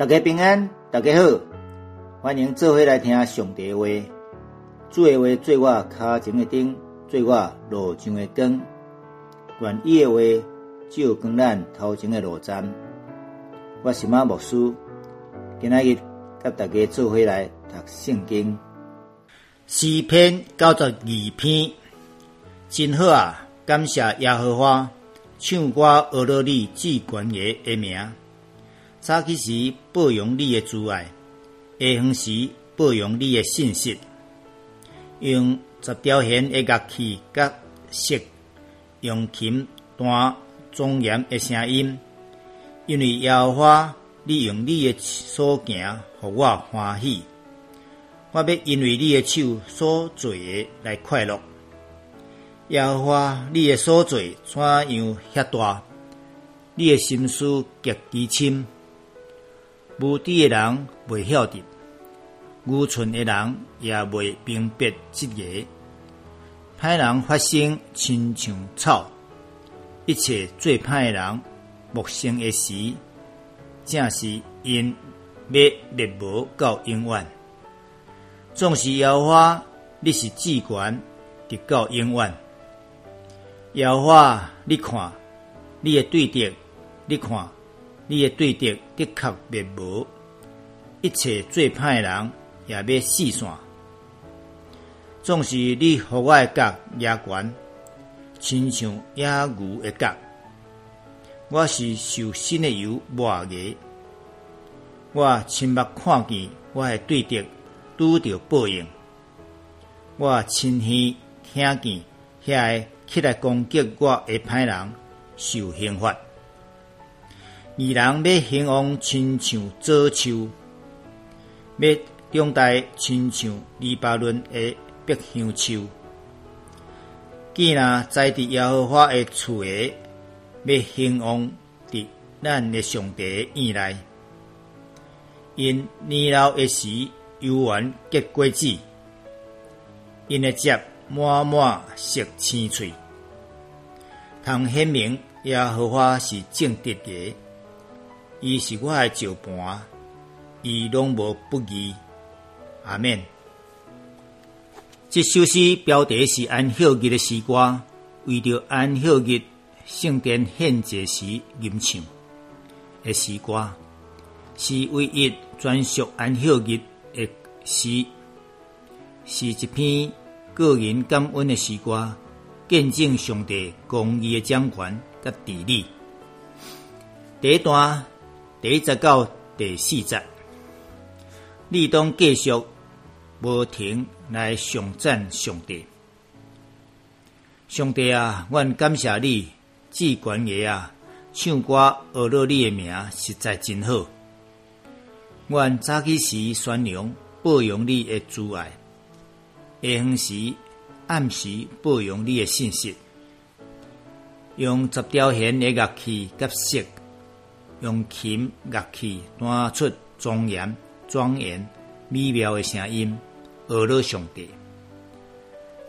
大家平安，大家好，欢迎做伙来听上帝话。主的话做我脚前的灯，做我路上的光。愿意的话照光咱头前的路站。我是马牧师，今仔日甲大家做伙来读圣经。诗篇九十二篇，真好啊！感谢耶和华，唱歌学了你至关爷的名。早起时保养你的慈爱，下昏时保养你的信息，用十条弦的乐器甲色，用琴弹庄严的声音。因为耶和华，你用你的所行，互我欢喜。我要因为你的手所做的来快乐。耶和华，你的所做怎样遐大？你的心思极其深。无知的人未晓得，愚蠢的人也未明白这个。歹人发生亲像草，一切最歹的人木生的时，正是因要灭无到永远。总是摇花，你是至权，直到永远。摇花，你看，你的对敌，你看，你的对敌的确灭无。一切最歹的人也要死散。总是你互我的角野悬，亲像野牛的角。我是受新的油抹的，我亲目看见我的对敌。拄着报应，我亲耳听见遐个起来攻击我的歹人受刑罚。二人要兴旺亲像早秋，要长大亲像黎巴嫩的碧香树。既然在伫耶和华的厝诶，要兴旺伫咱的上帝院内，因年老的时。游园结果子，因的汁满满色青翠，通显明耶和华是正直的，伊是我的照盘，伊拢无不义。阿免。这首诗标题是安孝日的诗歌，为着安孝日圣殿献祭时吟唱的诗歌，是唯一专属安孝日。的诗是一篇个人感恩的诗歌，见证上帝公义的掌权甲治理。第一段第一节到第四节，你当继续无停来颂赞上帝。上帝啊，阮感谢你，至关爷啊，唱歌学了你的名，实在真好。阮早起时宣扬。保养你的阻碍，下昏时暗时保养你的信息，用十条弦的乐器甲色，用琴乐器弹出庄严、庄严、美妙的声音，娱乐上帝。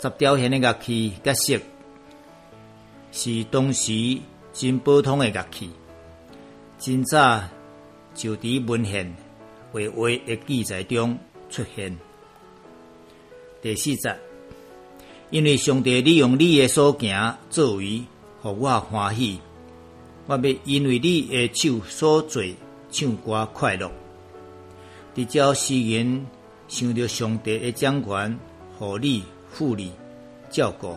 十条弦的乐器甲色，是当时真普通的乐器，真早就伫文献绘画的记载中。出现第四节，因为上帝利用你的所行作为，互我欢喜。我要因为你的手所做，唱歌快乐。伫照诗人想着上帝的掌权，互你护理照顾，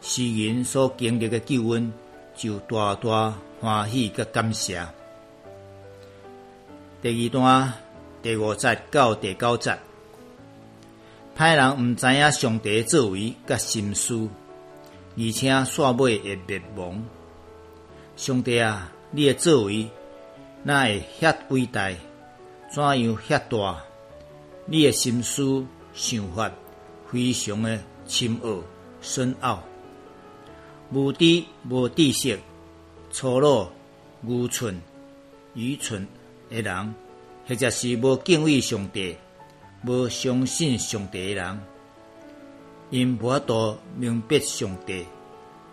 诗人所经历的救恩，就大大欢喜甲感谢。第二段。第五节到第九节，歹人毋知影上帝作为甲心思，而且煞尾会灭亡。上帝啊，你的作为哪会遐伟大？怎样遐大？你的心思想法非常的深奥深奥，无知无知识、粗鲁、愚蠢、愚蠢的人。或者是无敬畏上帝、无相信上帝的人，因无法度明白上帝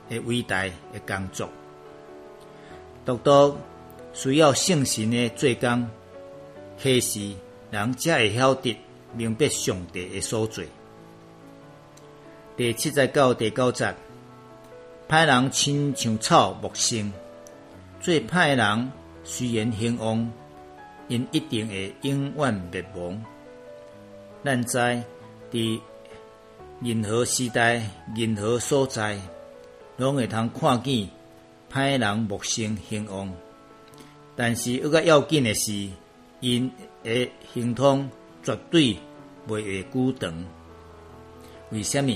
的伟大的工作。独独需要圣神的做工，启示，人才会晓得明白上帝的所做。第七十九、第九节，歹人亲像草木生，做歹人虽然兴旺，因一定会永远灭亡。咱知，伫任何时代、任何所在，拢会通看见歹人木生兴旺。但是，一个要紧的是，因的行通绝对袂会久长。为什么？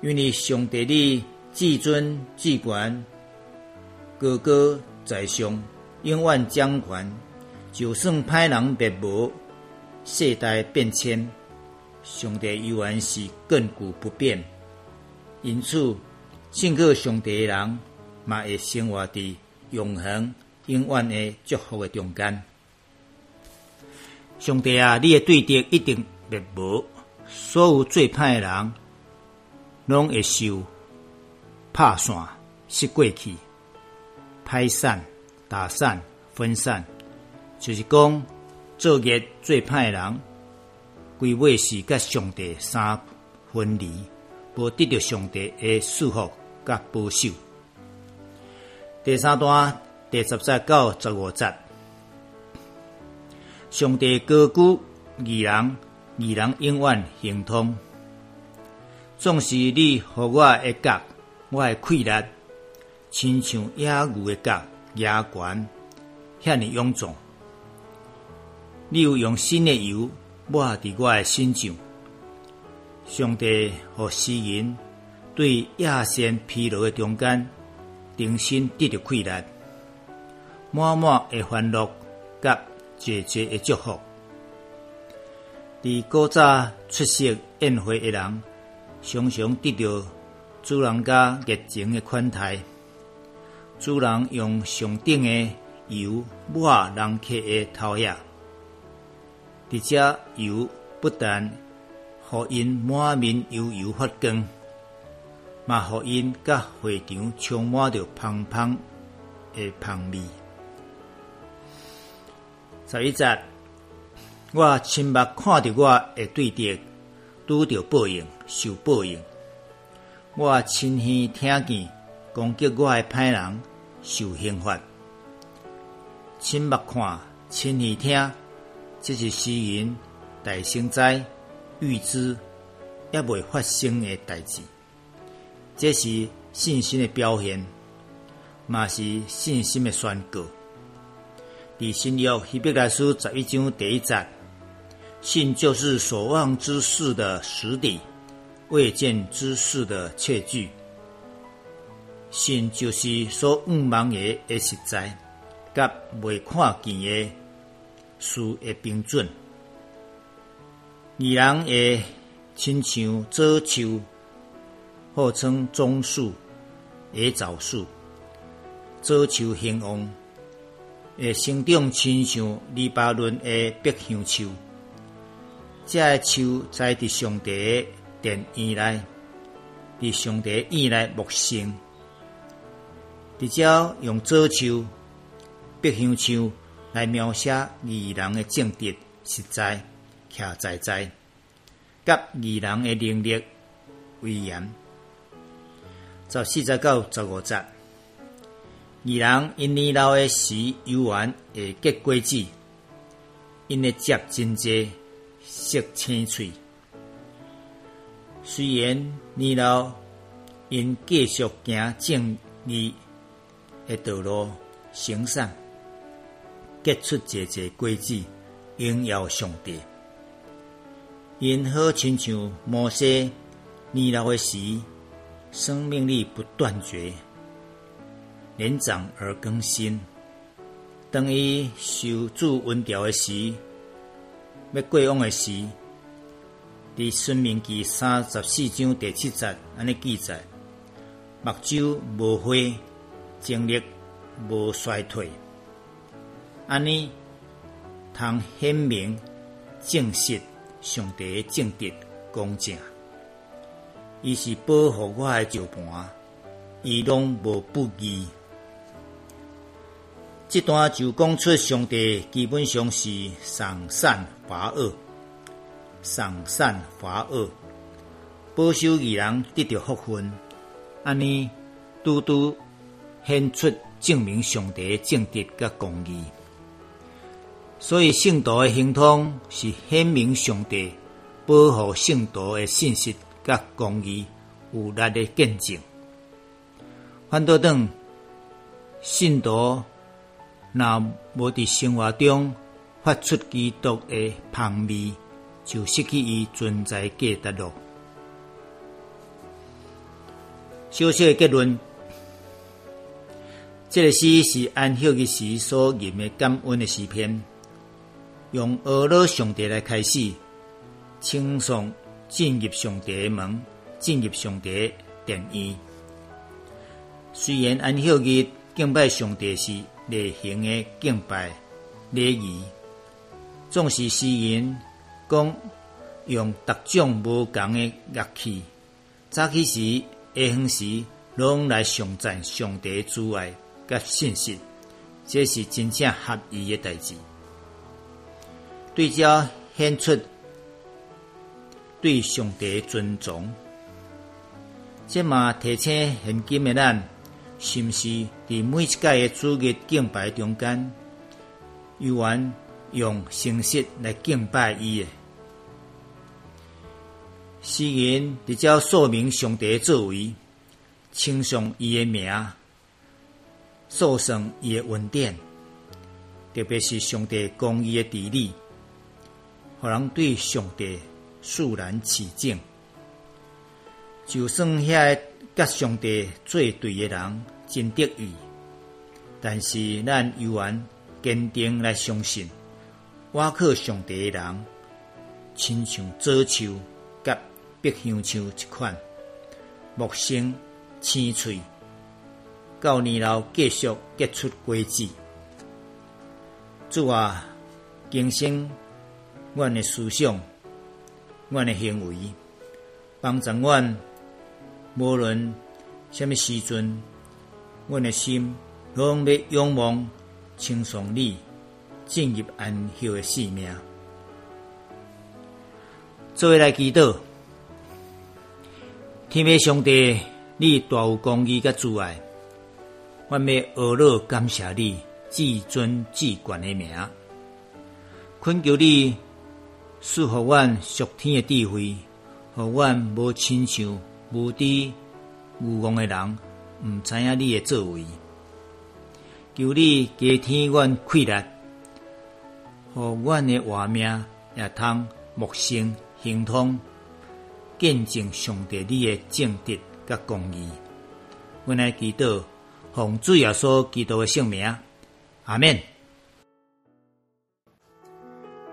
因为上帝的至尊至权，高高在上，永远掌权。就算歹人灭无，世代变迁，上帝依然是亘古不变。因此，信靠上帝的人，嘛会生活伫永恒、永远的祝福的中间。上帝啊，你的对敌一定灭无，所有最歹的人。拢会受拍散、失过去、拍散、打散、分散，就是讲作业最歹人，规尾是甲上帝三分离，无得到上帝的祝福甲保守。第三段第十节到十五节，上帝高举义人，义人永远行通。总是你互我的角，我的气力，亲像野牛的角，野悬，遐尼臃肿。你有用新的油抹伫我的身上，上帝和诗人对亚线疲劳的中间，重新得到快乐，满满的欢乐甲节节的祝福。伫古早出席宴会的人。常常得到主人家热情的款待，主人用上等的油抹人客的头下，而且油不但互因满面油油发光，嘛互因甲会场充满着香香的香味。十一节，我亲目看着我的对敌。拄着报应，受报应。我亲耳听见攻击我的歹人受刑罚，亲目看，亲耳听，这是诗人大生灾预知也未发生的代志。这是信心的表现，嘛是信心的宣告。伫新约希伯来书十一章第一节。信就是所望之事的实底，未见之事的切据。信就是所仰望的的实在，甲未看见的事的标准。二人会亲像早树，号称棕树、野枣树，早树兴旺，会生长亲像黎巴嫩的碧香树。这个树栽伫上帝的殿院内，伫上帝院内木生，直接用早树、碧香树来描写义人的正直、实在、徛在在，甲义人的能力、威严。十四节到十五节，二人因年老的时，游玩会结果子，因的结真济。色青翠，虽然年老，因继续行正义的道路，行善，结出节节果子，荣耀上帝。因好亲像摩西年老的时，生命力不断绝，年长而更新。当伊受主温调的时，要过往的时，伫《孙明记》三十四章第七节安尼记载：目睭无灰，精力无衰退，安尼通显明正实上帝正直公正。伊是保护我的石盘，伊拢无不义。这段就讲出上帝基本上是上善罚恶，上善罚恶，保守义人得到福分，安尼拄拄显出证明上帝诶正直甲公义。所以圣道的行通是显明上帝保护圣道的信息甲公义有力的见证。反倒等信徒若无伫生活中发出基督的香味，就失去伊存在价值咯。小小的结论，这个诗是安息日时所吟的感恩的诗篇，用俄罗上帝来开始，称颂进入上帝的门，进入上帝的殿院。虽然安息日敬拜上帝是例行的敬拜礼仪，总是诗人讲用各种无共的乐器。早起时、下昏时，拢来颂赞上帝之爱甲信息，这是真正合意的代志。对照显出对上帝尊重，这嘛提醒现今的咱。是毋是伫每一届的主日敬拜中间，有缘用诚实来敬拜伊诶？诗人直接说明上帝作为，称颂伊诶名，颂颂伊诶恩典，特别是上帝公义诶治理，互人对上帝肃然起敬。就算遐甲上帝做对诶人。真得意，但是咱犹原坚定来相信，我靠上帝的人，亲像早树甲碧香树一款，木生青翠，到年老继续结出果子。主啊，更新阮的思想，阮的行为，帮助阮，无论什么时阵。阮的心拢要仰望、称颂你，进入安息的性命。做为来祈祷，天父上帝，你大有公义甲慈爱，我要阿乐感谢你至尊至权的名，恳求你赐予阮属天的智慧，互阮无亲像无知愚妄的人。毋知影你的作为，求你加添阮气力，互阮的活命也通木生行通，见证上帝你的正直甲公义。阮来祈祷，奉主耶稣基督的圣名，阿免。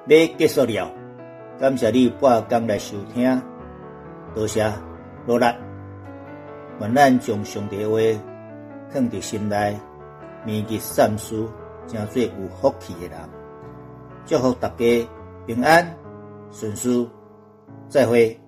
要结束了，感谢你半工来收听，多谢努力。愿咱将上帝话放伫心内，铭记善事，成做有福气的人。祝福大家平安顺遂，再会。